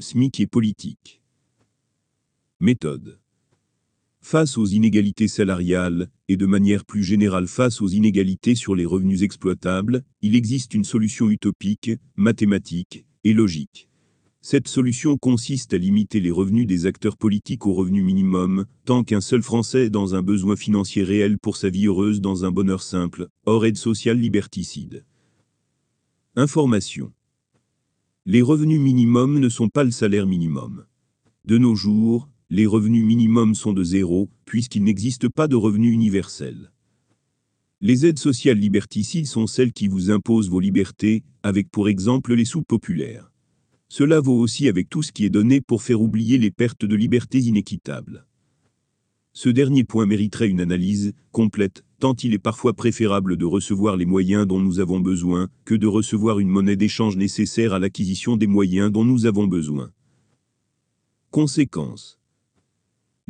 SMIC et politique. Méthode. Face aux inégalités salariales, et de manière plus générale face aux inégalités sur les revenus exploitables, il existe une solution utopique, mathématique et logique. Cette solution consiste à limiter les revenus des acteurs politiques au revenu minimum, tant qu'un seul Français est dans un besoin financier réel pour sa vie heureuse dans un bonheur simple, hors aide sociale liberticide. Information. Les revenus minimums ne sont pas le salaire minimum. De nos jours, les revenus minimums sont de zéro, puisqu'il n'existe pas de revenu universel. Les aides sociales liberticides sont celles qui vous imposent vos libertés, avec pour exemple les sous populaires. Cela vaut aussi avec tout ce qui est donné pour faire oublier les pertes de libertés inéquitables. Ce dernier point mériterait une analyse complète, tant il est parfois préférable de recevoir les moyens dont nous avons besoin que de recevoir une monnaie d'échange nécessaire à l'acquisition des moyens dont nous avons besoin. Conséquence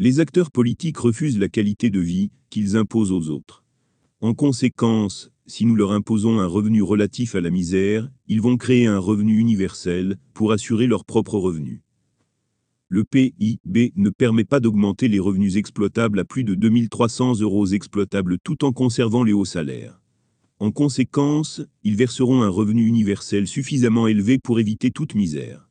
les acteurs politiques refusent la qualité de vie qu'ils imposent aux autres. En conséquence, si nous leur imposons un revenu relatif à la misère, ils vont créer un revenu universel pour assurer leur propre revenu. Le PIB ne permet pas d'augmenter les revenus exploitables à plus de 2300 euros exploitables tout en conservant les hauts salaires. En conséquence, ils verseront un revenu universel suffisamment élevé pour éviter toute misère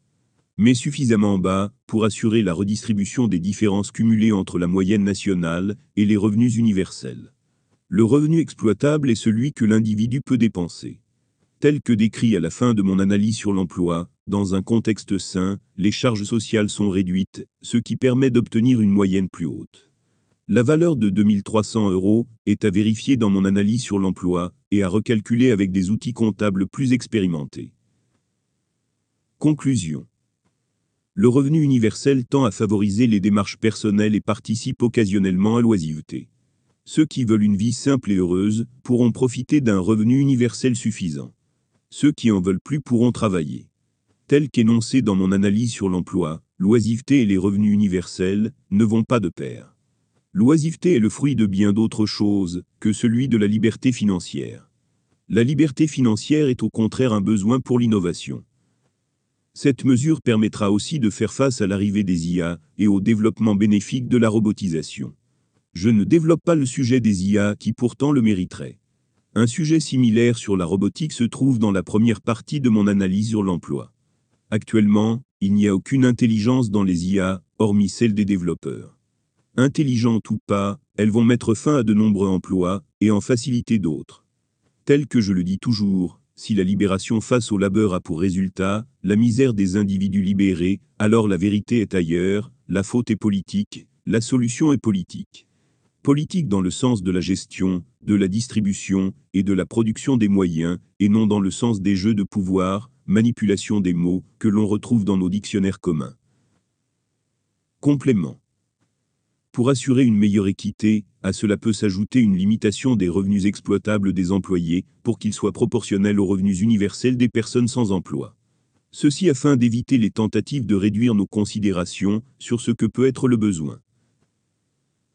mais suffisamment bas pour assurer la redistribution des différences cumulées entre la moyenne nationale et les revenus universels. Le revenu exploitable est celui que l'individu peut dépenser. Tel que décrit à la fin de mon analyse sur l'emploi, dans un contexte sain, les charges sociales sont réduites, ce qui permet d'obtenir une moyenne plus haute. La valeur de 2300 euros est à vérifier dans mon analyse sur l'emploi et à recalculer avec des outils comptables plus expérimentés. Conclusion le revenu universel tend à favoriser les démarches personnelles et participe occasionnellement à l'oisiveté. Ceux qui veulent une vie simple et heureuse pourront profiter d'un revenu universel suffisant. Ceux qui en veulent plus pourront travailler. Tel qu'énoncé dans mon analyse sur l'emploi, l'oisiveté et les revenus universels ne vont pas de pair. L'oisiveté est le fruit de bien d'autres choses que celui de la liberté financière. La liberté financière est au contraire un besoin pour l'innovation. Cette mesure permettra aussi de faire face à l'arrivée des IA et au développement bénéfique de la robotisation. Je ne développe pas le sujet des IA qui pourtant le mériterait. Un sujet similaire sur la robotique se trouve dans la première partie de mon analyse sur l'emploi. Actuellement, il n'y a aucune intelligence dans les IA, hormis celle des développeurs. Intelligentes ou pas, elles vont mettre fin à de nombreux emplois et en faciliter d'autres. Tel que je le dis toujours, si la libération face au labeur a pour résultat la misère des individus libérés, alors la vérité est ailleurs, la faute est politique, la solution est politique. Politique dans le sens de la gestion, de la distribution et de la production des moyens, et non dans le sens des jeux de pouvoir, manipulation des mots, que l'on retrouve dans nos dictionnaires communs. Complément. Pour assurer une meilleure équité, à cela peut s'ajouter une limitation des revenus exploitables des employés, pour qu'ils soient proportionnels aux revenus universels des personnes sans emploi. Ceci afin d'éviter les tentatives de réduire nos considérations sur ce que peut être le besoin.